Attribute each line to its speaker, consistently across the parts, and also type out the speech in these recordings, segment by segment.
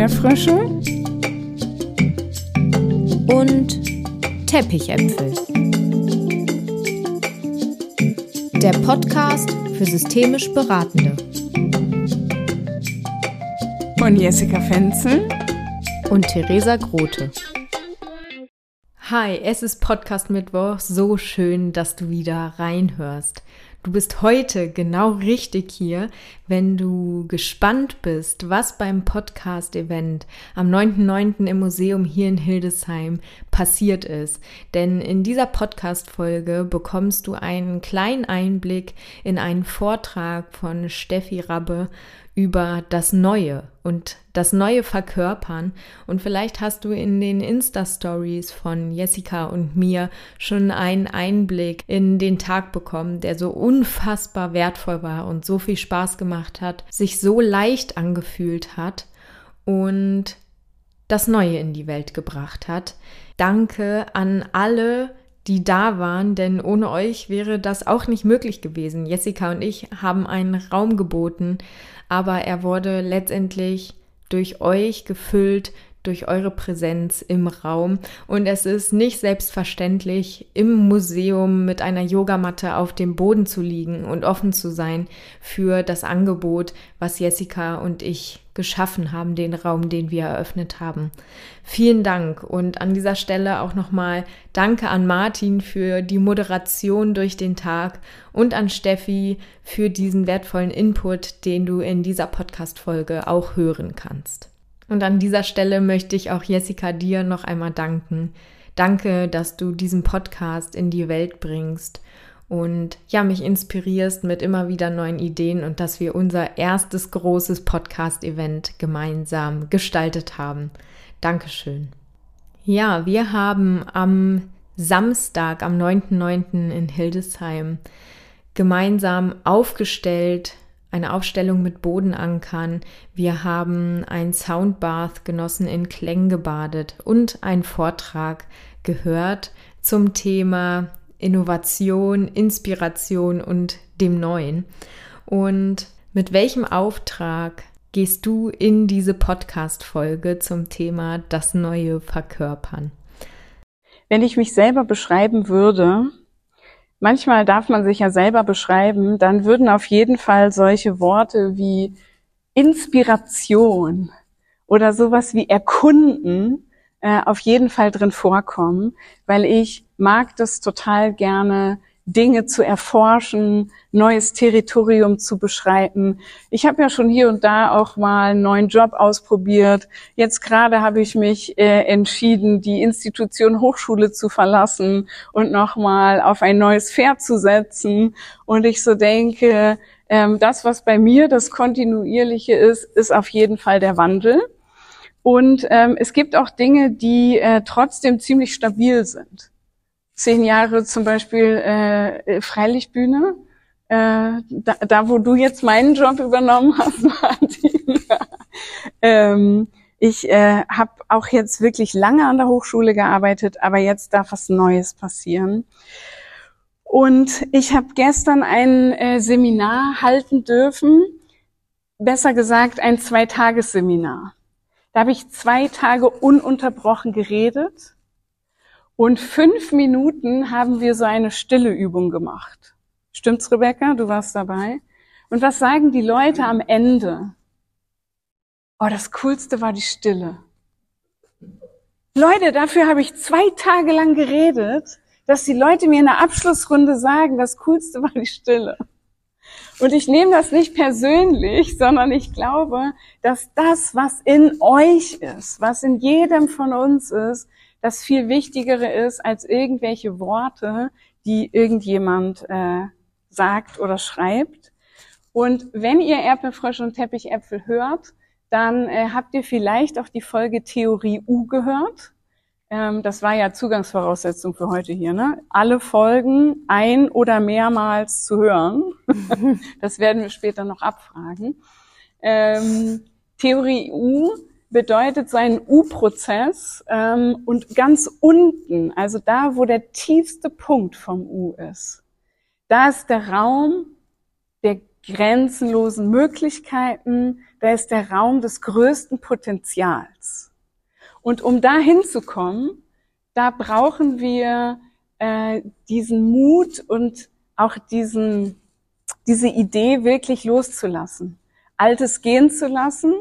Speaker 1: Erdbeerfrösche
Speaker 2: und Teppichäpfel. Der Podcast für systemisch Beratende.
Speaker 1: Von Jessica Fenzel
Speaker 2: und Theresa Grote. Hi, es ist Podcast Mittwoch. So schön, dass du wieder reinhörst. Du bist heute genau richtig hier, wenn du gespannt bist, was beim Podcast-Event am 9.9. im Museum hier in Hildesheim passiert ist. Denn in dieser Podcast-Folge bekommst du einen kleinen Einblick in einen Vortrag von Steffi Rabbe über das Neue und das Neue verkörpern. Und vielleicht hast du in den Insta-Stories von Jessica und mir schon einen Einblick in den Tag bekommen, der so unfassbar wertvoll war und so viel Spaß gemacht hat, sich so leicht angefühlt hat und das Neue in die Welt gebracht hat. Danke an alle, die da waren, denn ohne euch wäre das auch nicht möglich gewesen. Jessica und ich haben einen Raum geboten, aber er wurde letztendlich durch euch gefüllt, durch eure Präsenz im Raum. Und es ist nicht selbstverständlich, im Museum mit einer Yogamatte auf dem Boden zu liegen und offen zu sein für das Angebot, was Jessica und ich geschaffen haben, den Raum, den wir eröffnet haben. Vielen Dank und an dieser Stelle auch nochmal Danke an Martin für die Moderation durch den Tag und an Steffi für diesen wertvollen Input, den du in dieser Podcast-Folge auch hören kannst. Und an dieser Stelle möchte ich auch Jessica dir noch einmal danken. Danke, dass du diesen Podcast in die Welt bringst und ja, mich inspirierst mit immer wieder neuen Ideen und dass wir unser erstes großes Podcast-Event gemeinsam gestaltet haben. Dankeschön. Ja, wir haben am Samstag, am 9.9. in Hildesheim gemeinsam aufgestellt eine Aufstellung mit Bodenankern. Wir haben ein Soundbath genossen, in Klängen gebadet und einen Vortrag gehört zum Thema Innovation, Inspiration und dem Neuen. Und mit welchem Auftrag gehst du in diese Podcast-Folge zum Thema das Neue verkörpern?
Speaker 1: Wenn ich mich selber beschreiben würde, manchmal darf man sich ja selber beschreiben, dann würden auf jeden Fall solche Worte wie Inspiration oder sowas wie erkunden äh, auf jeden Fall drin vorkommen, weil ich mag das total gerne, Dinge zu erforschen, neues Territorium zu beschreiten. Ich habe ja schon hier und da auch mal einen neuen Job ausprobiert. Jetzt gerade habe ich mich äh, entschieden, die Institution Hochschule zu verlassen und nochmal auf ein neues Pferd zu setzen. Und ich so denke, ähm, das, was bei mir das Kontinuierliche ist, ist auf jeden Fall der Wandel. Und ähm, es gibt auch Dinge, die äh, trotzdem ziemlich stabil sind zehn Jahre zum Beispiel äh, Freilichtbühne, äh, da, da wo du jetzt meinen Job übernommen hast, Martin. ähm, ich äh, habe auch jetzt wirklich lange an der Hochschule gearbeitet, aber jetzt darf was Neues passieren. Und ich habe gestern ein äh, Seminar halten dürfen, besser gesagt ein Zweitagesseminar. Da habe ich zwei Tage ununterbrochen geredet und fünf Minuten haben wir so eine stille Übung gemacht. Stimmt's, Rebecca? Du warst dabei. Und was sagen die Leute am Ende? Oh, das Coolste war die Stille. Leute, dafür habe ich zwei Tage lang geredet, dass die Leute mir in der Abschlussrunde sagen, das Coolste war die Stille. Und ich nehme das nicht persönlich, sondern ich glaube, dass das, was in euch ist, was in jedem von uns ist, das viel Wichtigere ist als irgendwelche Worte, die irgendjemand äh, sagt oder schreibt. Und wenn ihr Erdbeerfrösche und Teppichäpfel hört, dann äh, habt ihr vielleicht auch die Folge Theorie U gehört. Ähm, das war ja Zugangsvoraussetzung für heute hier. Ne? Alle Folgen ein oder mehrmals zu hören. das werden wir später noch abfragen. Ähm, Theorie U bedeutet so ein U-Prozess ähm, und ganz unten, also da, wo der tiefste Punkt vom U ist, da ist der Raum der grenzenlosen Möglichkeiten, da ist der Raum des größten Potenzials. Und um da hinzukommen, da brauchen wir äh, diesen Mut und auch diesen, diese Idee wirklich loszulassen. Altes gehen zu lassen,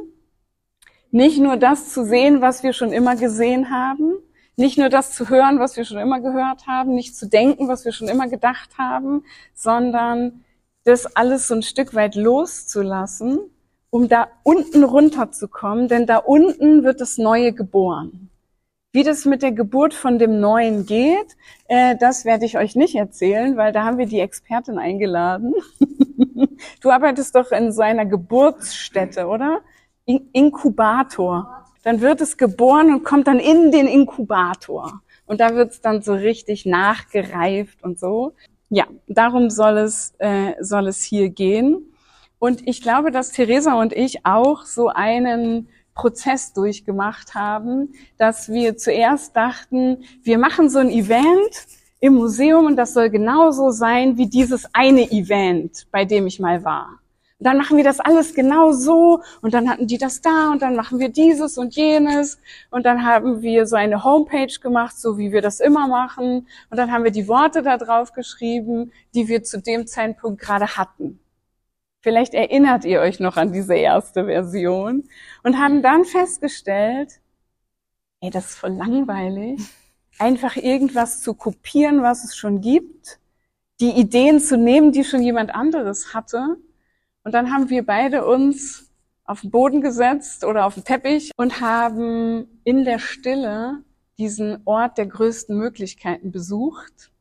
Speaker 1: nicht nur das zu sehen, was wir schon immer gesehen haben, nicht nur das zu hören, was wir schon immer gehört haben, nicht zu denken, was wir schon immer gedacht haben, sondern das alles so ein Stück weit loszulassen, um da unten runterzukommen, denn da unten wird das Neue geboren. Wie das mit der Geburt von dem Neuen geht, äh, das werde ich euch nicht erzählen, weil da haben wir die Expertin eingeladen. du arbeitest doch in so einer Geburtsstätte, oder? In Inkubator. Dann wird es geboren und kommt dann in den Inkubator. Und da wird es dann so richtig nachgereift und so. Ja, darum soll es, äh, soll es hier gehen. Und ich glaube, dass Theresa und ich auch so einen Prozess durchgemacht haben, dass wir zuerst dachten, wir machen so ein Event im Museum und das soll genauso sein wie dieses eine Event, bei dem ich mal war. Und dann machen wir das alles genau so und dann hatten die das da und dann machen wir dieses und jenes und dann haben wir so eine Homepage gemacht, so wie wir das immer machen und dann haben wir die Worte da drauf geschrieben, die wir zu dem Zeitpunkt gerade hatten. Vielleicht erinnert ihr euch noch an diese erste Version und haben dann festgestellt, ey, das ist voll langweilig, einfach irgendwas zu kopieren, was es schon gibt, die Ideen zu nehmen, die schon jemand anderes hatte. Und dann haben wir beide uns auf den Boden gesetzt oder auf den Teppich und haben in der Stille diesen Ort der größten Möglichkeiten besucht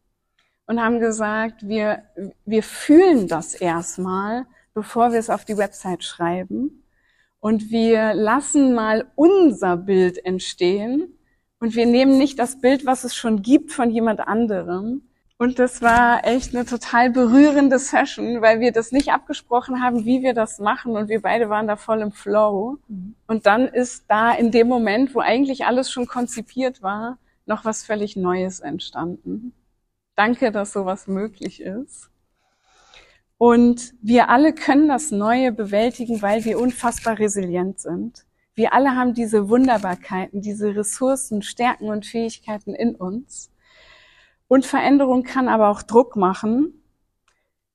Speaker 1: und haben gesagt, wir, wir fühlen das erstmal bevor wir es auf die Website schreiben. Und wir lassen mal unser Bild entstehen. Und wir nehmen nicht das Bild, was es schon gibt von jemand anderem. Und das war echt eine total berührende Session, weil wir das nicht abgesprochen haben, wie wir das machen. Und wir beide waren da voll im Flow. Mhm. Und dann ist da in dem Moment, wo eigentlich alles schon konzipiert war, noch was völlig Neues entstanden. Danke, dass sowas möglich ist. Und wir alle können das Neue bewältigen, weil wir unfassbar resilient sind. Wir alle haben diese Wunderbarkeiten, diese Ressourcen, Stärken und Fähigkeiten in uns. Und Veränderung kann aber auch Druck machen.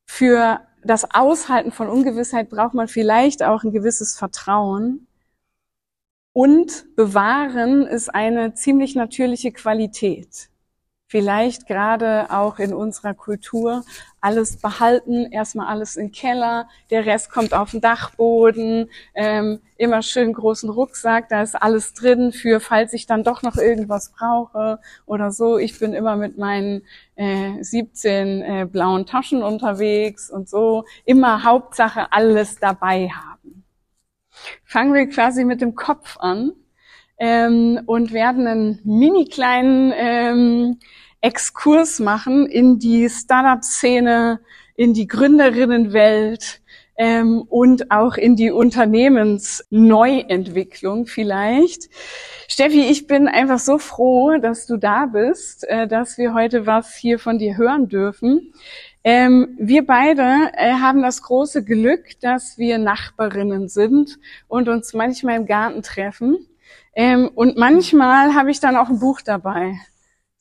Speaker 1: Für das Aushalten von Ungewissheit braucht man vielleicht auch ein gewisses Vertrauen. Und bewahren ist eine ziemlich natürliche Qualität vielleicht gerade auch in unserer Kultur alles behalten, erstmal alles im Keller, der Rest kommt auf den Dachboden, ähm, immer schön großen Rucksack, da ist alles drin für, falls ich dann doch noch irgendwas brauche oder so. Ich bin immer mit meinen äh, 17 äh, blauen Taschen unterwegs und so. Immer Hauptsache alles dabei haben. Fangen wir quasi mit dem Kopf an ähm, und werden einen mini kleinen ähm, Exkurs machen in die Startup-Szene, in die Gründerinnenwelt ähm, und auch in die Unternehmensneuentwicklung vielleicht. Steffi, ich bin einfach so froh, dass du da bist, äh, dass wir heute was hier von dir hören dürfen. Ähm, wir beide äh, haben das große Glück, dass wir Nachbarinnen sind und uns manchmal im Garten treffen. Ähm, und manchmal habe ich dann auch ein Buch dabei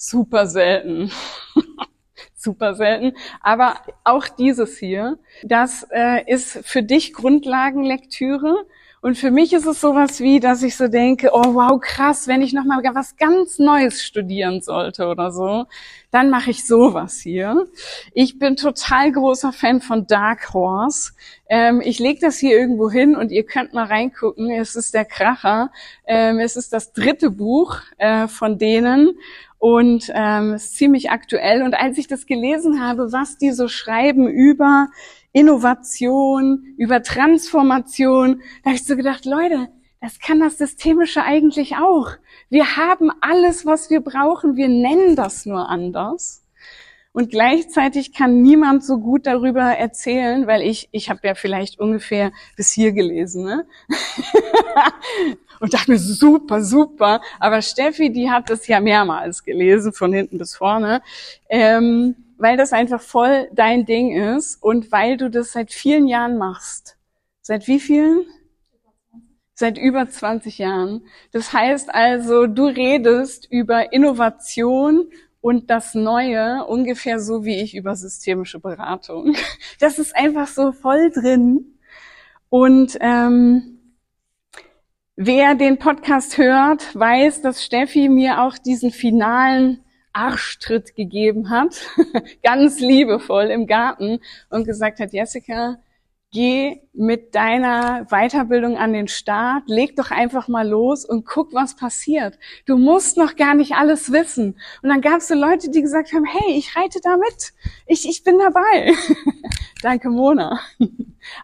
Speaker 1: super selten. super selten. Aber auch dieses hier, das äh, ist für dich Grundlagenlektüre. Und für mich ist es sowas wie, dass ich so denke, oh wow, krass, wenn ich nochmal was ganz Neues studieren sollte oder so, dann mache ich sowas hier. Ich bin total großer Fan von Dark Horse. Ähm, ich lege das hier irgendwo hin und ihr könnt mal reingucken. Es ist der Kracher. Ähm, es ist das dritte Buch äh, von denen und ähm, ist ziemlich aktuell. Und als ich das gelesen habe, was die so schreiben über Innovation, über Transformation, da habe ich so gedacht, Leute, das kann das Systemische eigentlich auch. Wir haben alles, was wir brauchen. Wir nennen das nur anders. Und gleichzeitig kann niemand so gut darüber erzählen, weil ich, ich habe ja vielleicht ungefähr bis hier gelesen, ne? und dachte mir, super, super. Aber Steffi, die hat das ja mehrmals gelesen, von hinten bis vorne. Ähm, weil das einfach voll dein Ding ist und weil du das seit vielen Jahren machst. Seit wie vielen? Seit über 20 Jahren. Das heißt also, du redest über Innovation und das Neue ungefähr so wie ich über systemische Beratung. Das ist einfach so voll drin. Und ähm, wer den Podcast hört, weiß, dass Steffi mir auch diesen finalen Arschtritt gegeben hat, ganz liebevoll im Garten und gesagt hat, Jessica, geh mit deiner Weiterbildung an den Start, leg doch einfach mal los und guck, was passiert. Du musst noch gar nicht alles wissen. Und dann gab es so Leute, die gesagt haben, hey, ich reite da mit. Ich, ich bin dabei. Danke, Mona.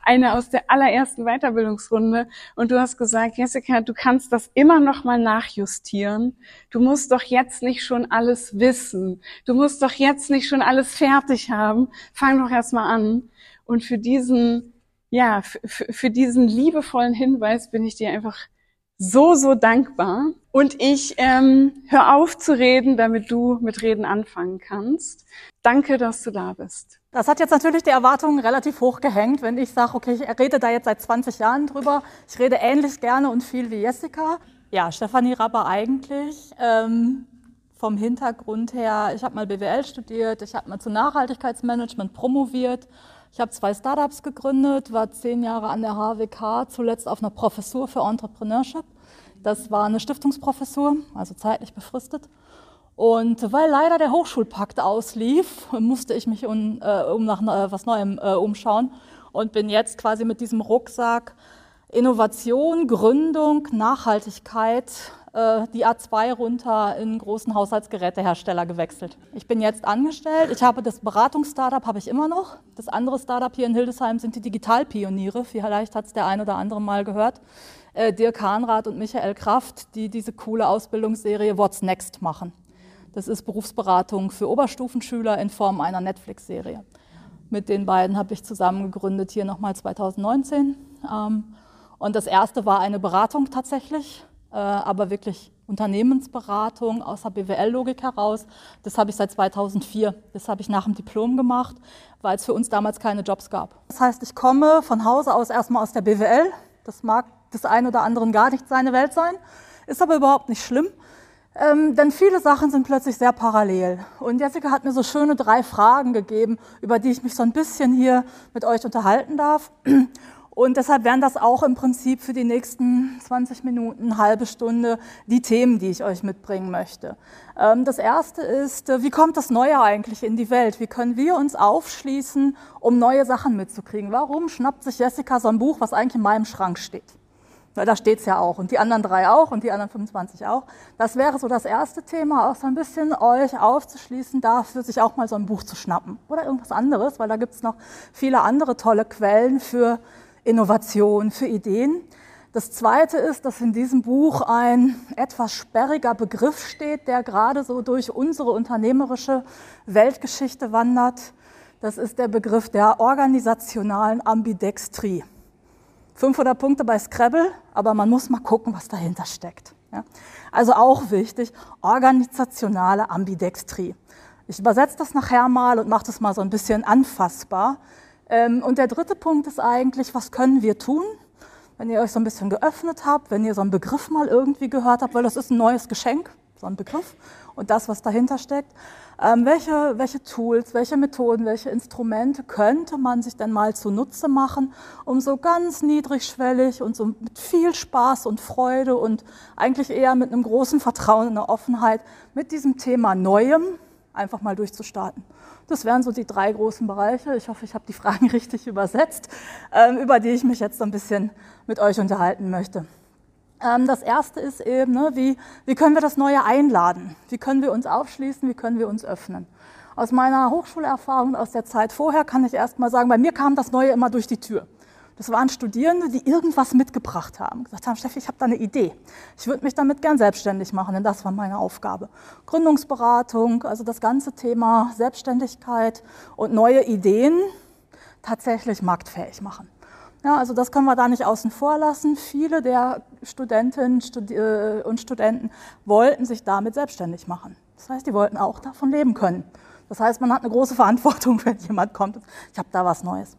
Speaker 1: Eine aus der allerersten Weiterbildungsrunde. Und du hast gesagt, Jessica, du kannst das immer noch mal nachjustieren. Du musst doch jetzt nicht schon alles wissen. Du musst doch jetzt nicht schon alles fertig haben. Fang doch erst mal an. Und für diesen ja, für diesen liebevollen Hinweis bin ich dir einfach so, so dankbar. Und ich ähm, hör auf zu reden, damit du mit Reden anfangen kannst. Danke, dass du da bist.
Speaker 3: Das hat jetzt natürlich die Erwartungen relativ hoch gehängt, wenn ich sage, okay, ich rede da jetzt seit 20 Jahren drüber. Ich rede ähnlich gerne und viel wie Jessica. Ja, Stefanie Rapper eigentlich. Ähm, vom Hintergrund her, ich habe mal BWL studiert, ich habe mal zu Nachhaltigkeitsmanagement promoviert ich habe zwei Startups gegründet, war zehn Jahre an der HWK, zuletzt auf einer Professur für Entrepreneurship. Das war eine Stiftungsprofessur, also zeitlich befristet. Und weil leider der Hochschulpakt auslief, musste ich mich um, äh, um nach äh, was Neuem äh, umschauen und bin jetzt quasi mit diesem Rucksack Innovation, Gründung, Nachhaltigkeit äh, die A2 runter in großen Haushaltsgerätehersteller gewechselt. Ich bin jetzt angestellt. Ich habe das Beratungsstartup habe ich immer noch. Das andere Startup hier in Hildesheim sind die Digitalpioniere. Vielleicht hat es der ein oder andere mal gehört. Äh, Dirk Hahnrath und Michael Kraft, die diese coole Ausbildungsserie What's Next machen. Das ist Berufsberatung für Oberstufenschüler in Form einer Netflix-Serie. Mit den beiden habe ich zusammen gegründet, hier nochmal 2019. Ähm, und das erste war eine Beratung tatsächlich äh, aber wirklich Unternehmensberatung aus der BWL-Logik heraus. Das habe ich seit 2004. Das habe ich nach dem Diplom gemacht, weil es für uns damals keine Jobs gab. Das heißt, ich komme von Hause aus erstmal aus der BWL. Das mag des einen oder anderen gar nicht seine Welt sein, ist aber überhaupt nicht schlimm. Ähm, denn viele Sachen sind plötzlich sehr parallel. Und Jessica hat mir so schöne drei Fragen gegeben, über die ich mich so ein bisschen hier mit euch unterhalten darf. Und deshalb wären das auch im Prinzip für die nächsten 20 Minuten, halbe Stunde die Themen, die ich euch mitbringen möchte. Ähm, das erste ist, äh, wie kommt das Neue eigentlich in die Welt? Wie können wir uns aufschließen, um neue Sachen mitzukriegen? Warum schnappt sich Jessica so ein Buch, was eigentlich in meinem Schrank steht? Da steht es ja auch und die anderen drei auch und die anderen 25 auch. Das wäre so das erste Thema, auch so ein bisschen euch aufzuschließen, dafür sich auch mal so ein Buch zu schnappen oder irgendwas anderes, weil da gibt es noch viele andere tolle Quellen für Innovation, für Ideen. Das Zweite ist, dass in diesem Buch ein etwas sperriger Begriff steht, der gerade so durch unsere unternehmerische Weltgeschichte wandert. Das ist der Begriff der organisationalen Ambidextrie. 500 Punkte bei Scrabble, aber man muss mal gucken, was dahinter steckt. Ja? Also auch wichtig, organisationale Ambidextrie. Ich übersetze das nachher mal und mache das mal so ein bisschen anfassbar. Ähm, und der dritte Punkt ist eigentlich, was können wir tun, wenn ihr euch so ein bisschen geöffnet habt, wenn ihr so einen Begriff mal irgendwie gehört habt, weil das ist ein neues Geschenk, so ein Begriff und das, was dahinter steckt. Ähm, welche, welche Tools, welche Methoden, welche Instrumente könnte man sich denn mal zunutze machen, um so ganz niedrigschwellig und so mit viel Spaß und Freude und eigentlich eher mit einem großen Vertrauen und einer Offenheit mit diesem Thema Neuem einfach mal durchzustarten. Das wären so die drei großen Bereiche. Ich hoffe, ich habe die Fragen richtig übersetzt, ähm, über die ich mich jetzt so ein bisschen mit euch unterhalten möchte. Ähm, das erste ist eben, ne, wie, wie können wir das Neue einladen? Wie können wir uns aufschließen? Wie können wir uns öffnen? Aus meiner Hochschulerfahrung aus der Zeit vorher kann ich erst mal sagen, bei mir kam das Neue immer durch die Tür. Das waren Studierende, die irgendwas mitgebracht haben. Gesagt haben, Steffi, ich habe da eine Idee. Ich würde mich damit gern selbstständig machen, denn das war meine Aufgabe. Gründungsberatung, also das ganze Thema Selbstständigkeit und neue Ideen tatsächlich marktfähig machen. Ja, also das können wir da nicht außen vor lassen. Viele der Studentinnen äh, und Studenten wollten sich damit selbstständig machen. Das heißt, die wollten auch davon leben können. Das heißt, man hat eine große Verantwortung, wenn jemand kommt. Ich habe da was Neues.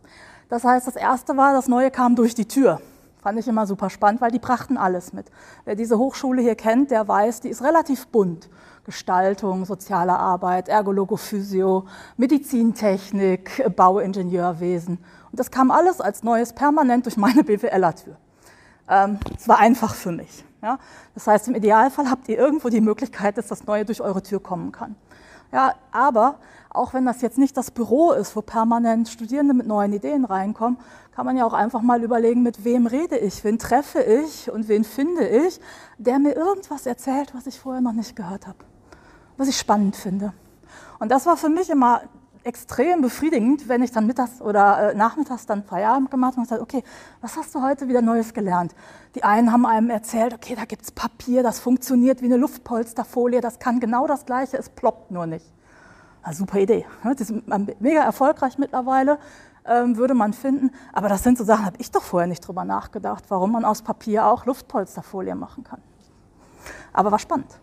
Speaker 3: Das heißt, das erste war, das Neue kam durch die Tür. Fand ich immer super spannend, weil die brachten alles mit. Wer diese Hochschule hier kennt, der weiß, die ist relativ bunt. Gestaltung, soziale Arbeit, Ergologophysio, Medizintechnik, Bauingenieurwesen. Und das kam alles als Neues permanent durch meine BWLer-Tür. Ähm, es war einfach für mich. Ja? Das heißt, im Idealfall habt ihr irgendwo die Möglichkeit, dass das Neue durch eure Tür kommen kann. Ja, aber auch wenn das jetzt nicht das Büro ist, wo permanent Studierende mit neuen Ideen reinkommen, kann man ja auch einfach mal überlegen, mit wem rede ich, wen treffe ich und wen finde ich, der mir irgendwas erzählt, was ich vorher noch nicht gehört habe, was ich spannend finde. Und das war für mich immer extrem befriedigend, wenn ich dann mittags oder äh, nachmittags dann Feierabend gemacht habe und gesagt, okay, was hast du heute wieder Neues gelernt? Die einen haben einem erzählt, okay, da gibt's Papier, das funktioniert wie eine Luftpolsterfolie, das kann genau das Gleiche, es ploppt nur nicht. Eine super Idee. Das ist mega erfolgreich mittlerweile, ähm, würde man finden. Aber das sind so Sachen, habe ich doch vorher nicht drüber nachgedacht, warum man aus Papier auch Luftpolsterfolie machen kann. Aber war spannend.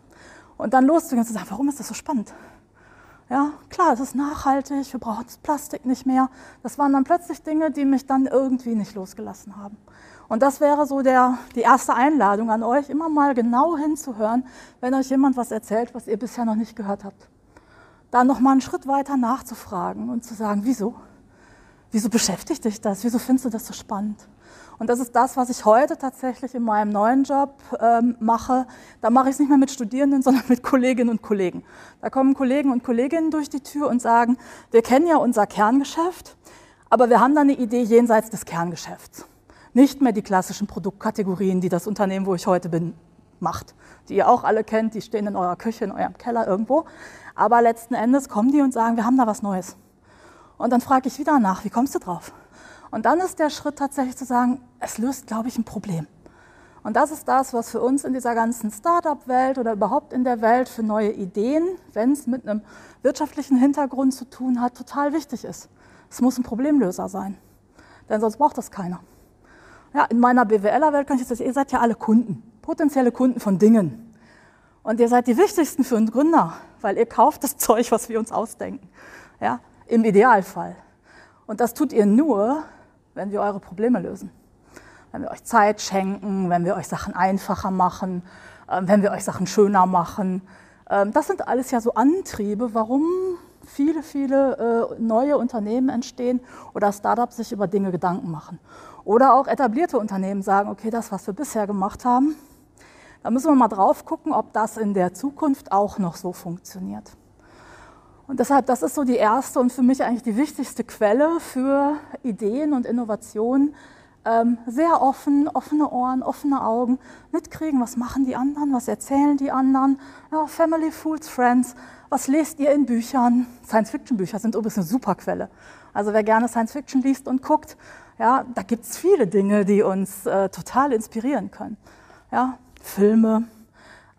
Speaker 3: Und dann loszugehen und zu sagen, warum ist das so spannend? Ja, klar, es ist nachhaltig, wir brauchen das Plastik nicht mehr. Das waren dann plötzlich Dinge, die mich dann irgendwie nicht losgelassen haben. Und das wäre so der, die erste Einladung an euch, immer mal genau hinzuhören, wenn euch jemand was erzählt, was ihr bisher noch nicht gehört habt. Da noch mal einen Schritt weiter nachzufragen und zu sagen, wieso? Wieso beschäftigt dich das? Wieso findest du das so spannend? Und das ist das, was ich heute tatsächlich in meinem neuen Job ähm, mache. Da mache ich es nicht mehr mit Studierenden, sondern mit Kolleginnen und Kollegen. Da kommen Kollegen und Kolleginnen durch die Tür und sagen, wir kennen ja unser Kerngeschäft, aber wir haben da eine Idee jenseits des Kerngeschäfts. Nicht mehr die klassischen Produktkategorien, die das Unternehmen, wo ich heute bin, macht. Die ihr auch alle kennt, die stehen in eurer Küche, in eurem Keller irgendwo. Aber letzten Endes kommen die und sagen, wir haben da was Neues. Und dann frage ich wieder nach, wie kommst du drauf? Und dann ist der Schritt tatsächlich zu sagen, es löst, glaube ich, ein Problem. Und das ist das, was für uns in dieser ganzen Startup-Welt oder überhaupt in der Welt für neue Ideen, wenn es mit einem wirtschaftlichen Hintergrund zu tun hat, total wichtig ist. Es muss ein Problemlöser sein, denn sonst braucht das keiner. Ja, in meiner BWLer-Welt kann ich jetzt sagen, ihr seid ja alle Kunden, potenzielle Kunden von Dingen. Und ihr seid die wichtigsten für einen Gründer, weil ihr kauft das Zeug, was wir uns ausdenken. Ja, im Idealfall. Und das tut ihr nur, wenn wir eure Probleme lösen. Wenn wir euch Zeit schenken, wenn wir euch Sachen einfacher machen, ähm, wenn wir euch Sachen schöner machen. Ähm, das sind alles ja so Antriebe, warum viele, viele äh, neue Unternehmen entstehen oder Startups sich über Dinge Gedanken machen. Oder auch etablierte Unternehmen sagen, okay, das, was wir bisher gemacht haben, da müssen wir mal drauf gucken, ob das in der Zukunft auch noch so funktioniert. Und deshalb, das ist so die erste und für mich eigentlich die wichtigste Quelle für Ideen und Innovationen. Ähm, sehr offen, offene Ohren, offene Augen, mitkriegen, was machen die anderen, was erzählen die anderen. Ja, Family, Fools, Friends, was lest ihr in Büchern? Science-Fiction-Bücher sind übrigens eine super Quelle. Also wer gerne Science-Fiction liest und guckt, ja, da gibt es viele Dinge, die uns äh, total inspirieren können. Ja, Filme,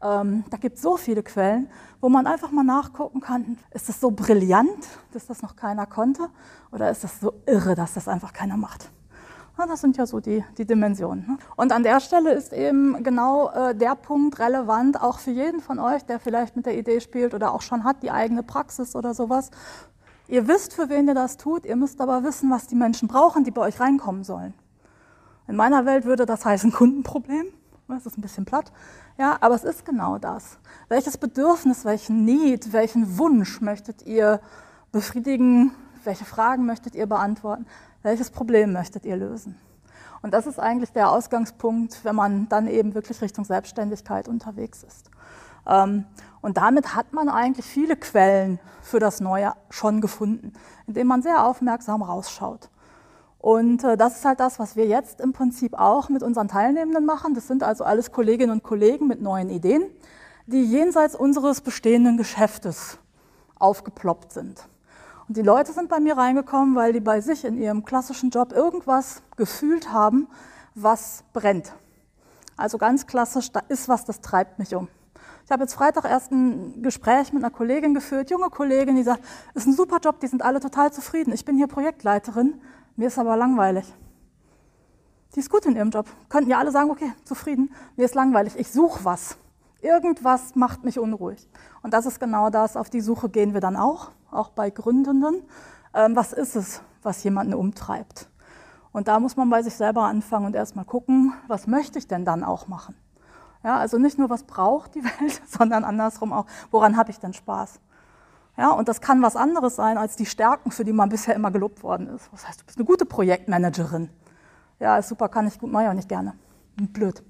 Speaker 3: ähm, da gibt es so viele Quellen, wo man einfach mal nachgucken kann, ist das so brillant, dass das noch keiner konnte, oder ist das so irre, dass das einfach keiner macht. Ja, das sind ja so die, die Dimensionen. Ne? Und an der Stelle ist eben genau äh, der Punkt relevant, auch für jeden von euch, der vielleicht mit der Idee spielt oder auch schon hat, die eigene Praxis oder sowas. Ihr wisst, für wen ihr das tut, ihr müsst aber wissen, was die Menschen brauchen, die bei euch reinkommen sollen. In meiner Welt würde das heißen Kundenproblem. Das ist ein bisschen platt. Ja, aber es ist genau das. Welches Bedürfnis, welchen Need, welchen Wunsch möchtet ihr befriedigen? Welche Fragen möchtet ihr beantworten? Welches Problem möchtet ihr lösen? Und das ist eigentlich der Ausgangspunkt, wenn man dann eben wirklich Richtung Selbstständigkeit unterwegs ist. Ähm, und damit hat man eigentlich viele Quellen für das Neue schon gefunden, indem man sehr aufmerksam rausschaut. Und äh, das ist halt das, was wir jetzt im Prinzip auch mit unseren Teilnehmenden machen. Das sind also alles Kolleginnen und Kollegen mit neuen Ideen, die jenseits unseres bestehenden Geschäftes aufgeploppt sind. Und die Leute sind bei mir reingekommen, weil die bei sich in ihrem klassischen Job irgendwas gefühlt haben, was brennt. Also ganz klassisch, da ist was, das treibt mich um. Ich habe jetzt Freitag erst ein Gespräch mit einer Kollegin geführt, junge Kollegin, die sagt, ist ein super Job, die sind alle total zufrieden. Ich bin hier Projektleiterin, mir ist aber langweilig. Die ist gut in ihrem Job. Könnten ja alle sagen, okay, zufrieden, mir ist langweilig, ich suche was. Irgendwas macht mich unruhig. Und das ist genau das, auf die Suche gehen wir dann auch. auch bei Gründenden. Ähm, was ist es, was jemanden umtreibt? Und da muss man bei sich selber anfangen und erstmal gucken, was möchte ich denn dann auch machen? Ja, also nicht nur, was braucht die Welt, sondern andersrum auch, woran habe ich denn Spaß? Ja, und das kann was anderes sein als die Stärken, für die man bisher immer gelobt worden ist. Das heißt, du bist eine gute Projektmanagerin. Ja, ist super, kann ich gut, mache ich auch nicht gerne. Blöd.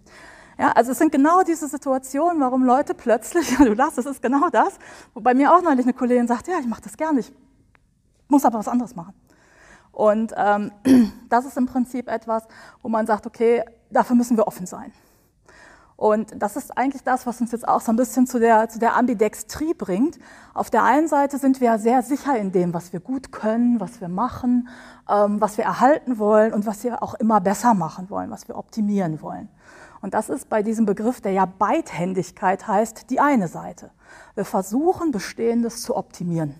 Speaker 3: Ja, also es sind genau diese Situationen, warum Leute plötzlich, du lachst, das ist genau das, wo bei mir auch neulich eine Kollegin sagt, ja, ich mache das gerne, ich muss aber was anderes machen. Und ähm, das ist im Prinzip etwas, wo man sagt, okay, dafür müssen wir offen sein. Und das ist eigentlich das, was uns jetzt auch so ein bisschen zu der, zu der Ambidextrie bringt. Auf der einen Seite sind wir sehr sicher in dem, was wir gut können, was wir machen, ähm, was wir erhalten wollen und was wir auch immer besser machen wollen, was wir optimieren wollen. Und das ist bei diesem Begriff, der ja Beidhändigkeit heißt, die eine Seite. Wir versuchen, Bestehendes zu optimieren,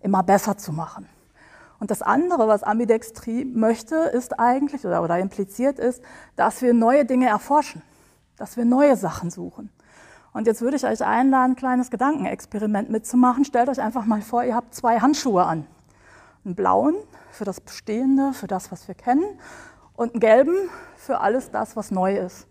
Speaker 3: immer besser zu machen. Und das andere, was Ambidextrie möchte, ist eigentlich oder, oder impliziert ist, dass wir neue Dinge erforschen dass wir neue Sachen suchen. Und jetzt würde ich euch einladen, ein kleines Gedankenexperiment mitzumachen. Stellt euch einfach mal vor, ihr habt zwei Handschuhe an. Einen blauen für das Bestehende, für das, was wir kennen, und einen gelben für alles das, was neu ist.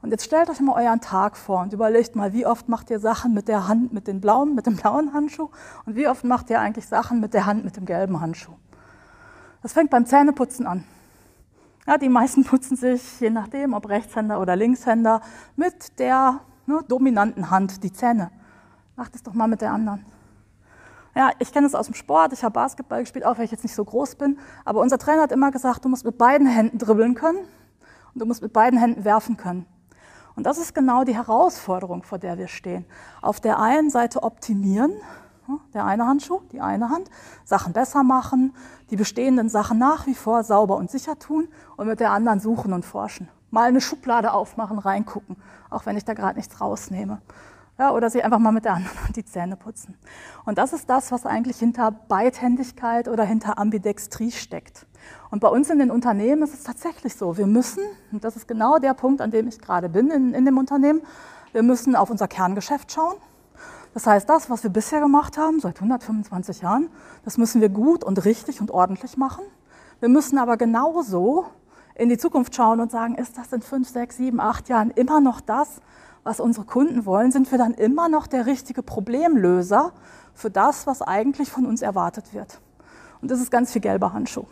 Speaker 3: Und jetzt stellt euch mal euren Tag vor und überlegt mal, wie oft macht ihr Sachen mit der Hand, mit den blauen, mit dem blauen Handschuh und wie oft macht ihr eigentlich Sachen mit der Hand, mit dem gelben Handschuh. Das fängt beim Zähneputzen an. Ja, die meisten putzen sich, je nachdem, ob Rechtshänder oder Linkshänder, mit der ne, dominanten Hand die Zähne. Macht es doch mal mit der anderen. Ja, ich kenne es aus dem Sport, ich habe Basketball gespielt, auch wenn ich jetzt nicht so groß bin. Aber unser Trainer hat immer gesagt, du musst mit beiden Händen dribbeln können und du musst mit beiden Händen werfen können. Und das ist genau die Herausforderung, vor der wir stehen. Auf der einen Seite optimieren, der eine Handschuh, die eine Hand, Sachen besser machen, die bestehenden Sachen nach wie vor sauber und sicher tun und mit der anderen suchen und forschen. Mal eine Schublade aufmachen, reingucken, auch wenn ich da gerade nichts rausnehme. Ja, oder sie einfach mal mit der anderen die Zähne putzen. Und das ist das, was eigentlich hinter Beidhändigkeit oder hinter Ambidextrie steckt. Und bei uns in den Unternehmen ist es tatsächlich so. Wir müssen, und das ist genau der Punkt, an dem ich gerade bin in, in dem Unternehmen, wir müssen auf unser Kerngeschäft schauen. Das heißt, das, was wir bisher gemacht haben, seit 125 Jahren, das müssen wir gut und richtig und ordentlich machen. Wir müssen aber genauso in die Zukunft schauen und sagen, ist das in fünf, sechs, sieben, acht Jahren immer noch das, was unsere Kunden wollen? Sind wir dann immer noch der richtige Problemlöser für das, was eigentlich von uns erwartet wird? Und das ist ganz viel gelber Handschuh.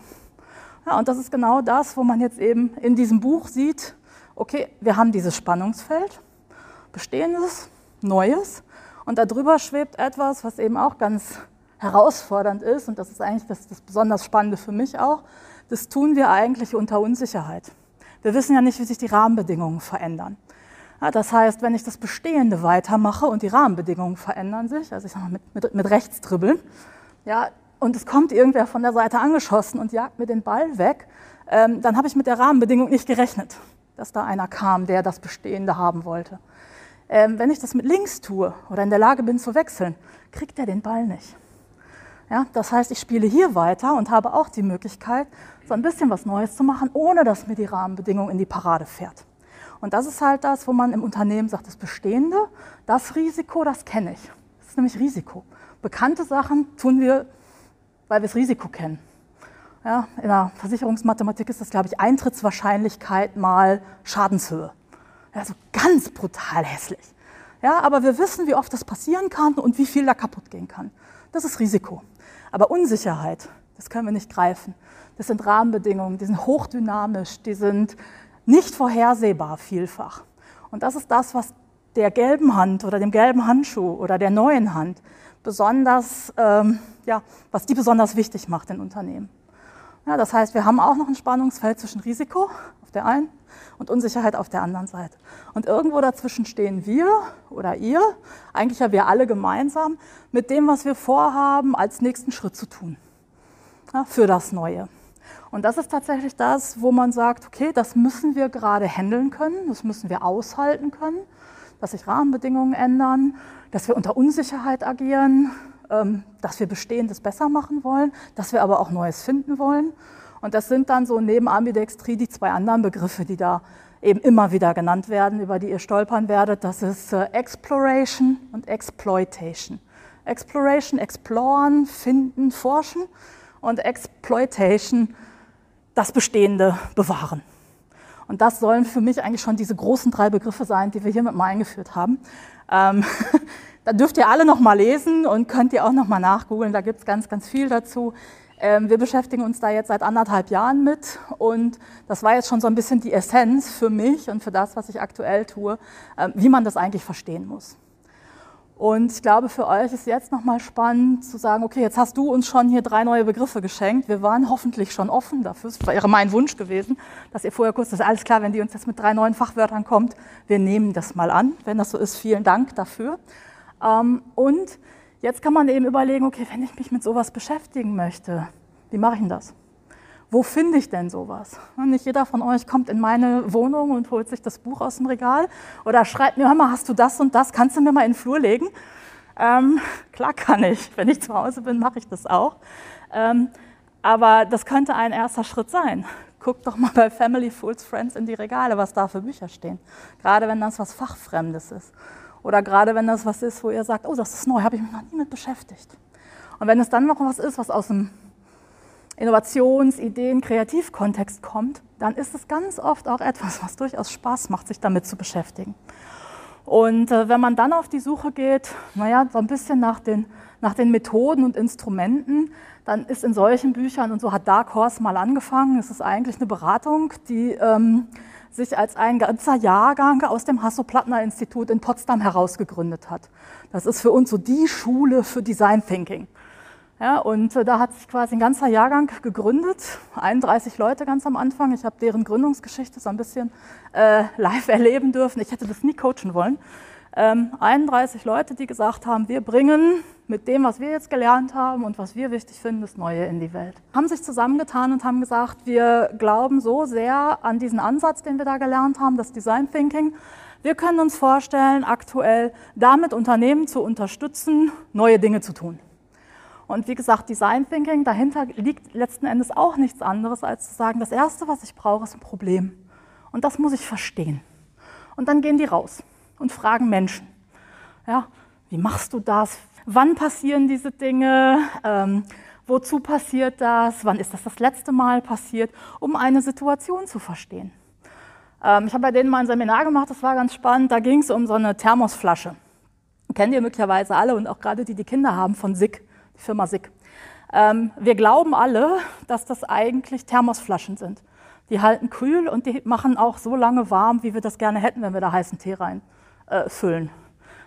Speaker 3: Ja, und das ist genau das, wo man jetzt eben in diesem Buch sieht, okay, wir haben dieses Spannungsfeld, Bestehendes, Neues, und darüber schwebt etwas, was eben auch ganz herausfordernd ist, und das ist eigentlich das, das besonders Spannende für mich auch, das tun wir eigentlich unter Unsicherheit. Wir wissen ja nicht, wie sich die Rahmenbedingungen verändern. Ja, das heißt, wenn ich das Bestehende weitermache und die Rahmenbedingungen verändern sich, also ich sag mal mit, mit, mit rechts dribbeln, ja, und es kommt irgendwer von der Seite angeschossen und jagt mir den Ball weg, ähm, dann habe ich mit der Rahmenbedingung nicht gerechnet, dass da einer kam, der das Bestehende haben wollte. Ähm, wenn ich das mit links tue oder in der Lage bin zu wechseln, kriegt er den Ball nicht. Ja, das heißt, ich spiele hier weiter und habe auch die Möglichkeit, so ein bisschen was Neues zu machen, ohne dass mir die Rahmenbedingung in die Parade fährt. Und das ist halt das, wo man im Unternehmen sagt, das Bestehende, das Risiko, das kenne ich. Das ist nämlich Risiko. Bekannte Sachen tun wir, weil wir das Risiko kennen. Ja, in der Versicherungsmathematik ist das, glaube ich, Eintrittswahrscheinlichkeit mal Schadenshöhe. Also ganz brutal hässlich. Ja, aber wir wissen, wie oft das passieren kann und wie viel da kaputt gehen kann. Das ist Risiko. Aber Unsicherheit, das können wir nicht greifen. Das sind Rahmenbedingungen, die sind hochdynamisch, die sind nicht vorhersehbar vielfach. Und das ist das, was der gelben Hand oder dem gelben Handschuh oder der neuen Hand besonders, ähm, ja, was die besonders wichtig macht in Unternehmen. Ja, das heißt, wir haben auch noch ein Spannungsfeld zwischen Risiko der einen und Unsicherheit auf der anderen Seite. Und irgendwo dazwischen stehen wir oder ihr, eigentlich ja wir alle gemeinsam, mit dem, was wir vorhaben, als nächsten Schritt zu tun ja, für das Neue. Und das ist tatsächlich das, wo man sagt, okay, das müssen wir gerade handeln können, das müssen wir aushalten können, dass sich Rahmenbedingungen ändern, dass wir unter Unsicherheit agieren, ähm, dass wir Bestehendes besser machen wollen, dass wir aber auch Neues finden wollen. Und das sind dann so neben Ambidextrie die zwei anderen Begriffe, die da eben immer wieder genannt werden, über die ihr stolpern werdet. Das ist äh, Exploration und Exploitation. Exploration, exploren, finden, forschen und Exploitation, das Bestehende bewahren. Und das sollen für mich eigentlich schon diese großen drei Begriffe sein, die wir hier mit mal eingeführt haben. Ähm, da dürft ihr alle noch mal lesen und könnt ihr auch noch mal nachgoogeln. Da gibt es ganz, ganz viel dazu. Ähm, wir beschäftigen uns da jetzt seit anderthalb Jahren mit und das war jetzt schon so ein bisschen die Essenz für mich und für das, was ich aktuell tue, ähm, wie man das eigentlich verstehen muss. Und ich glaube, für euch ist jetzt nochmal spannend zu sagen, okay, jetzt hast du uns schon hier drei neue Begriffe geschenkt. Wir waren hoffentlich schon offen dafür. Es wäre mein Wunsch gewesen, dass ihr vorher kurz, das ist alles klar, wenn die uns jetzt mit drei neuen Fachwörtern kommt, wir nehmen das mal an. Wenn das so ist, vielen Dank dafür. Ähm, und jetzt kann man eben überlegen, okay, wenn ich mich mit sowas beschäftigen möchte, wie mache ich denn das? wo finde ich denn sowas? nicht jeder von euch kommt in meine Wohnung und holt sich das Buch aus dem Regal oder schreibt mir, hör mal, hast du das und das, kannst du mir mal in den Flur legen? Ähm, klar kann ich, wenn ich zu Hause bin, mache ich das auch. Ähm, aber das könnte ein erster Schritt sein. Guckt doch mal bei Family, Fools, Friends in die Regale, was da für Bücher stehen. Gerade wenn das was Fachfremdes ist. Oder gerade wenn das was ist, wo ihr sagt, oh, das ist neu, habe ich mich noch nie mit beschäftigt. Und wenn es dann noch was ist, was aus dem Innovations-, Ideen-, Kreativkontext kommt, dann ist es ganz oft auch etwas, was durchaus Spaß macht, sich damit zu beschäftigen. Und äh, wenn man dann auf die Suche geht, naja, so ein bisschen nach den, nach den Methoden und Instrumenten, dann ist in solchen Büchern, und so hat Dark Horse mal angefangen, es ist eigentlich eine Beratung, die ähm, sich als ein ganzer Jahrgang aus dem Hasso-Plattner-Institut in Potsdam herausgegründet hat. Das ist für uns so die Schule für Design Thinking. Ja, und äh, da hat sich quasi ein ganzer Jahrgang gegründet, 31 Leute ganz am Anfang. Ich habe deren Gründungsgeschichte so ein bisschen äh, live erleben dürfen. Ich hätte das nie coachen wollen. Ähm, 31 Leute, die gesagt haben, wir bringen mit dem, was wir jetzt gelernt haben und was wir wichtig finden, das Neue in die Welt. Haben sich zusammengetan und haben gesagt, wir glauben so sehr an diesen Ansatz, den wir da gelernt haben, das Design Thinking. Wir können uns vorstellen, aktuell damit Unternehmen zu unterstützen, neue Dinge zu tun. Und wie gesagt, Design Thinking, dahinter liegt letzten Endes auch nichts anderes, als zu sagen, das Erste, was ich brauche, ist ein Problem. Und das muss ich verstehen. Und dann gehen die raus und fragen Menschen. Ja, wie machst du das? Wann passieren diese Dinge? Ähm, wozu passiert das? Wann ist das das letzte Mal passiert? Um eine Situation zu verstehen. Ähm, ich habe bei denen mal ein Seminar gemacht, das war ganz spannend. Da ging es um so eine Thermosflasche. Kennt ihr möglicherweise alle und auch gerade die, die Kinder haben von SICK die Firma SICK. Ähm, wir glauben alle, dass das eigentlich Thermosflaschen sind. Die halten kühl und die machen auch so lange warm, wie wir das gerne hätten, wenn wir da heißen Tee reinfüllen. Äh,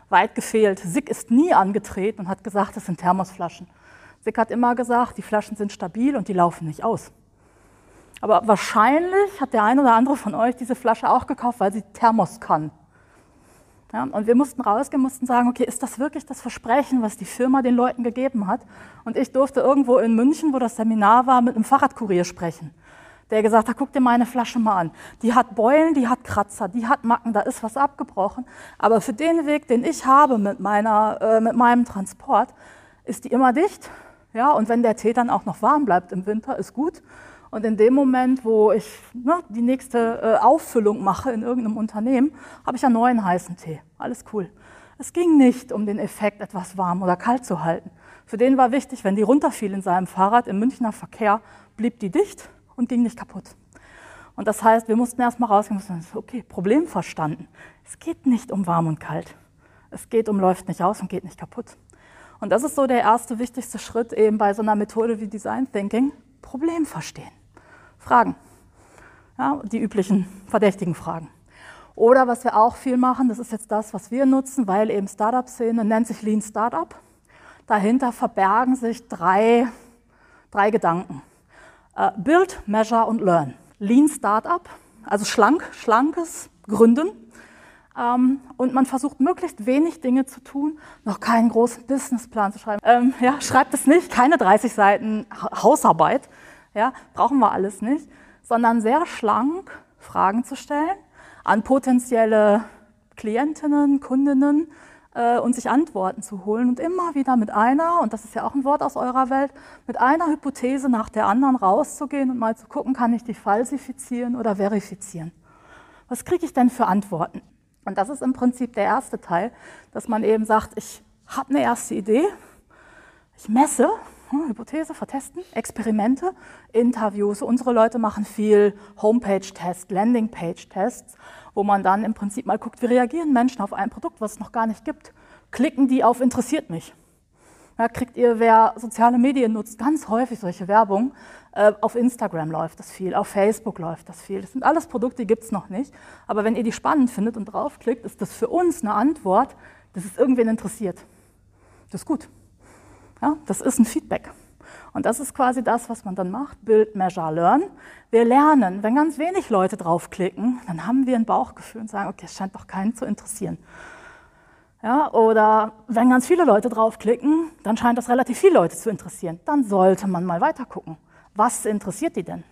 Speaker 3: Weit gefehlt. SICK ist nie angetreten und hat gesagt, das sind Thermosflaschen. SICK hat immer gesagt, die Flaschen sind stabil und die laufen nicht aus. Aber wahrscheinlich hat der ein oder andere von euch diese Flasche auch gekauft, weil sie Thermos kann. Ja, und wir mussten rausgehen, mussten sagen, okay, ist das wirklich das Versprechen, was die Firma den Leuten gegeben hat? Und ich durfte irgendwo in München, wo das Seminar war, mit einem Fahrradkurier sprechen, der gesagt hat, guck dir meine Flasche mal an. Die hat Beulen, die hat Kratzer, die hat Macken, da ist was abgebrochen. Aber für den Weg, den ich habe mit, meiner, äh, mit meinem Transport, ist die immer dicht. Ja, und wenn der Tee dann auch noch warm bleibt im Winter, ist gut. Und in dem Moment, wo ich ne, die nächste äh, Auffüllung mache in irgendeinem Unternehmen, habe ich einen neuen heißen Tee. Alles cool. Es ging nicht um den Effekt, etwas warm oder kalt zu halten. Für den war wichtig, wenn die runterfiel in seinem Fahrrad im Münchner Verkehr, blieb die dicht und ging nicht kaputt. Und das heißt, wir mussten erstmal rausgehen und sagen, okay, Problem verstanden. Es geht nicht um warm und kalt. Es geht um läuft nicht aus und geht nicht kaputt. Und das ist so der erste wichtigste Schritt eben bei so einer Methode wie Design Thinking. Problem verstehen. Fragen. Ja, die üblichen verdächtigen Fragen. Oder was wir auch viel machen, das ist jetzt das, was wir nutzen, weil eben Startup-Szene nennt sich Lean Startup. Dahinter verbergen sich drei, drei Gedanken. Uh, build, measure und learn. Lean Startup, also schlank, schlankes Gründen. Ähm, und man versucht möglichst wenig Dinge zu tun, noch keinen großen Businessplan zu schreiben. Ähm, ja, schreibt es nicht, keine 30 Seiten Hausarbeit, ja, brauchen wir alles nicht, sondern sehr schlank Fragen zu stellen an potenzielle Klientinnen, Kundinnen äh, und sich Antworten zu holen und immer wieder mit einer, und das ist ja auch ein Wort aus eurer Welt, mit einer Hypothese nach der anderen rauszugehen und mal zu gucken, kann ich die falsifizieren oder verifizieren. Was kriege ich denn für Antworten? Und das ist im Prinzip der erste Teil, dass man eben sagt, ich habe eine erste Idee, Ich messe, hm, Hypothese, vertesten, Experimente, Interviews. Unsere Leute machen viel Homepage-Tests, Landing-Page-Tests, wo man dann im Prinzip mal guckt, wie reagieren Menschen auf ein Produkt, was es noch gar nicht gibt. Klicken die auf interessiert mich. Ja, kriegt ihr, wer soziale Medien nutzt, ganz häufig solche Werbung. Äh, auf Instagram läuft das viel, auf Facebook läuft das viel. Das sind alles Produkte, die gibt es noch nicht. Aber wenn ihr die spannend findet und draufklickt, ist das für uns eine Antwort, dass es irgendwen interessiert. Das ist gut. Ja, das ist ein Feedback. Und das ist quasi das, was man dann macht, Build, Measure, Learn. Wir lernen, wenn ganz wenig Leute draufklicken, dann haben wir ein Bauchgefühl und sagen, okay, es scheint doch keinen zu interessieren. Ja, oder wenn ganz viele Leute draufklicken, dann scheint das relativ viele Leute zu interessieren. Dann sollte man mal weiter gucken. Was interessiert die denn?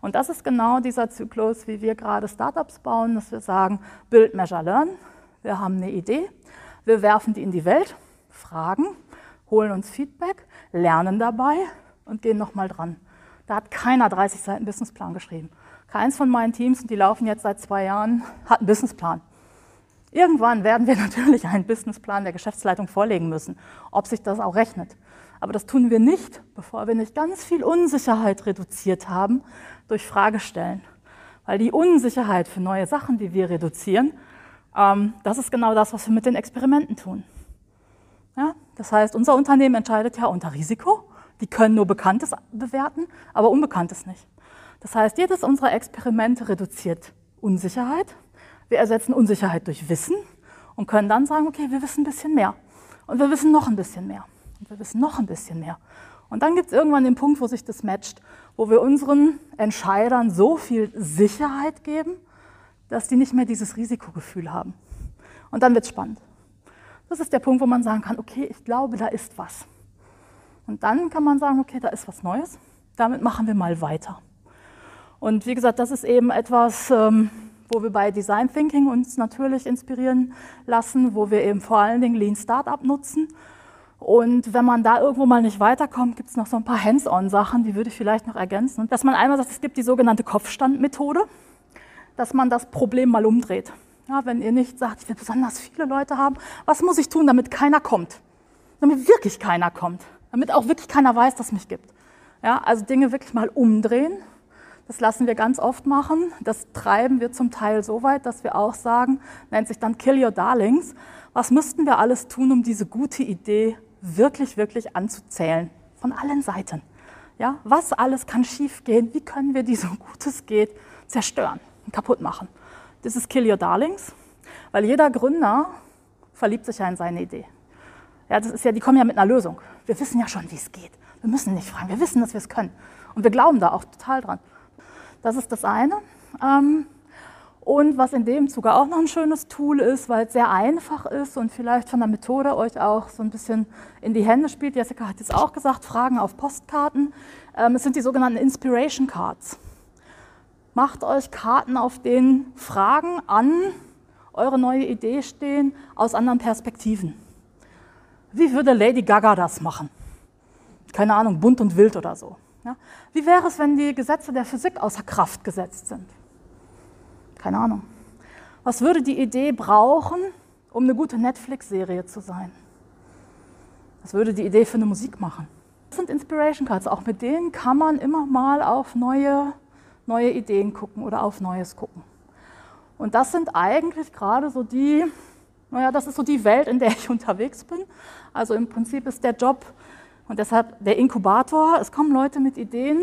Speaker 3: Und das ist genau dieser Zyklus, wie wir gerade Startups bauen, dass wir sagen, Build, Measure, Learn. Wir haben eine Idee, wir werfen die in die Welt, fragen, holen uns Feedback, lernen dabei und gehen nochmal dran. Da hat keiner 30 Seiten Businessplan geschrieben. Keins von meinen Teams, die laufen jetzt seit zwei Jahren, hat einen Businessplan. Irgendwann werden wir natürlich einen Businessplan der Geschäftsleitung vorlegen müssen, ob sich das auch rechnet. Aber das tun wir nicht, bevor wir nicht ganz viel Unsicherheit reduziert haben durch Fragestellen. Weil die Unsicherheit für neue Sachen, die wir reduzieren, ähm, das ist genau das, was wir mit den Experimenten tun. Ja? Das heißt, unser Unternehmen entscheidet ja unter Risiko. Die können nur Bekanntes bewerten, aber Unbekanntes nicht. Das heißt, jedes unserer Experimente reduziert Unsicherheit wir ersetzen Unsicherheit durch Wissen und können dann sagen, okay, wir wissen ein bisschen mehr. Und wir wissen noch ein bisschen mehr. Und wir wissen noch ein bisschen mehr. Und dann gibt es irgendwann den Punkt, wo sich das matcht, wo wir unseren Entscheidern so viel Sicherheit geben, dass die nicht mehr dieses Risikogefühl haben. Und dann wird es spannend. Das ist der Punkt, wo man sagen kann, okay, ich glaube, da ist was. Und dann kann man sagen, okay, da ist was Neues. Damit machen wir mal weiter. Und wie gesagt, das ist eben etwas, ähm, wo wir bei Design Thinking uns natürlich inspirieren lassen, wo wir eben vor allen Dingen Lean Startup nutzen. Und wenn man da irgendwo mal nicht weiterkommt, gibt es noch so ein paar Hands-on-Sachen, die würde ich vielleicht noch ergänzen. Dass man einmal sagt, es gibt die sogenannte Kopfstandmethode, dass man das Problem mal umdreht. Ja, wenn ihr nicht sagt, ich will besonders viele Leute haben, was muss ich tun, damit keiner kommt? Damit wirklich keiner kommt. Damit auch wirklich keiner weiß, dass es mich gibt. Ja, also Dinge wirklich mal umdrehen das lassen wir ganz oft machen. Das treiben wir zum Teil so weit, dass wir auch sagen, nennt sich dann Kill Your Darlings. Was müssten wir alles tun, um diese gute Idee wirklich, wirklich anzuzählen? Von allen Seiten. Ja, was alles kann schiefgehen? Wie können wir die so gut es geht zerstören und kaputt machen? Das ist Kill Your Darlings, weil jeder Gründer verliebt sich ja in seine Idee. Ja, das ist ja, die kommen ja mit einer Lösung. Wir wissen ja schon, wie es geht. Wir müssen nicht fragen. Wir wissen, dass wir es können. Und wir glauben da auch total dran. Das ist das eine. Ähm, und was in dem Zuge auch noch ein schönes Tool ist, weil es sehr einfach ist und vielleicht von der Methode euch auch so ein bisschen in die Hände spielt. Jessica hat jetzt auch gesagt, Fragen auf Postkarten. Ähm, es sind die sogenannten Inspiration Cards. Macht euch Karten, auf denen Fragen an eure neue Idee stehen aus anderen Perspektiven. Wie würde Lady Gaga das machen? Keine Ahnung, bunt und wild oder so. Ja? Wie wäre es, wenn die Gesetze der Physik außer Kraft gesetzt sind? Keine Ahnung. Was würde die Idee brauchen, um eine gute Netflix-Serie zu sein? Was würde die Idee für eine Musik machen? Das sind Inspiration Cards. Auch mit denen kann man immer mal auf neue, neue Ideen gucken oder auf Neues gucken. Und das sind eigentlich gerade so die, naja, das ist so die Welt, in der ich unterwegs bin. Also im Prinzip ist der Job und deshalb der Inkubator, es kommen Leute mit Ideen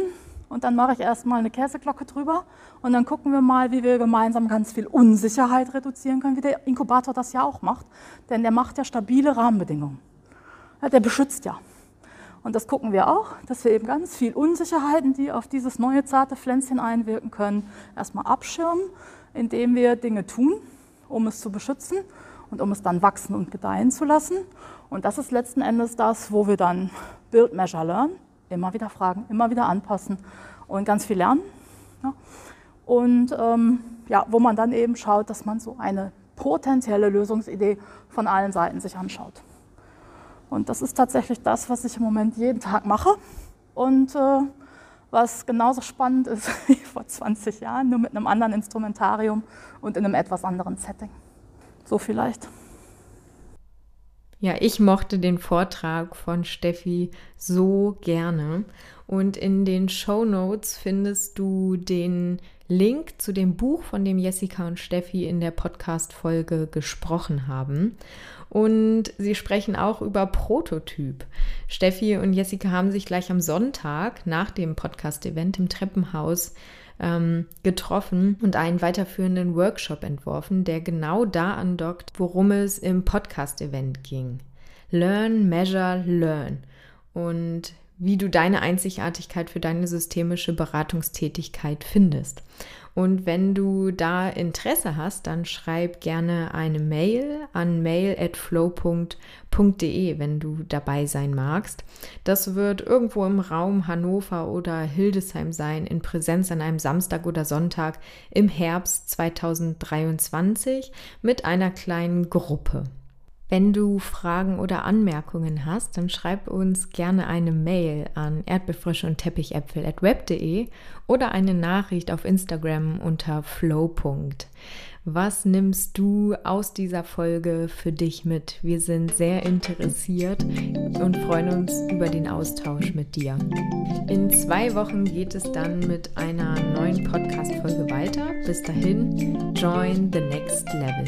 Speaker 3: und dann mache ich erstmal eine Käseglocke drüber und dann gucken wir mal, wie wir gemeinsam ganz viel Unsicherheit reduzieren können, wie der Inkubator das ja auch macht. Denn der macht ja stabile Rahmenbedingungen. Der beschützt ja. Und das gucken wir auch, dass wir eben ganz viel Unsicherheiten, die auf dieses neue zarte Pflänzchen einwirken können, erstmal abschirmen, indem wir Dinge tun, um es zu beschützen und um es dann wachsen und gedeihen zu lassen. Und das ist letzten Endes das, wo wir dann Build, Measure, Learn, immer wieder fragen, immer wieder anpassen und ganz viel lernen. Ja. Und ähm, ja, wo man dann eben schaut, dass man so eine potenzielle Lösungsidee von allen Seiten sich anschaut. Und das ist tatsächlich das, was ich im Moment jeden Tag mache und äh, was genauso spannend ist wie vor 20 Jahren, nur mit einem anderen Instrumentarium und in einem etwas anderen Setting. So vielleicht.
Speaker 2: Ja, ich mochte den Vortrag von Steffi so gerne. Und in den Show Notes findest du den Link zu dem Buch, von dem Jessica und Steffi in der Podcast-Folge gesprochen haben. Und sie sprechen auch über Prototyp. Steffi und Jessica haben sich gleich am Sonntag nach dem Podcast-Event im Treppenhaus ähm, getroffen und einen weiterführenden Workshop entworfen, der genau da andockt, worum es im Podcast-Event ging. Learn, Measure, Learn. Und wie du deine Einzigartigkeit für deine systemische Beratungstätigkeit findest. Und wenn du da Interesse hast, dann schreib gerne eine Mail an mail@flow.de, wenn du dabei sein magst. Das wird irgendwo im Raum Hannover oder Hildesheim sein, in Präsenz an einem Samstag oder Sonntag im Herbst 2023 mit einer kleinen Gruppe. Wenn du Fragen oder Anmerkungen hast, dann schreib uns gerne eine Mail an erdbeerfrische und teppichäpfel at web.de oder eine Nachricht auf Instagram unter flow. Was nimmst du aus dieser Folge für dich mit? Wir sind sehr interessiert und freuen uns über den Austausch mit dir. In zwei Wochen geht es dann mit einer neuen Podcast-Folge weiter. Bis dahin, join the next level.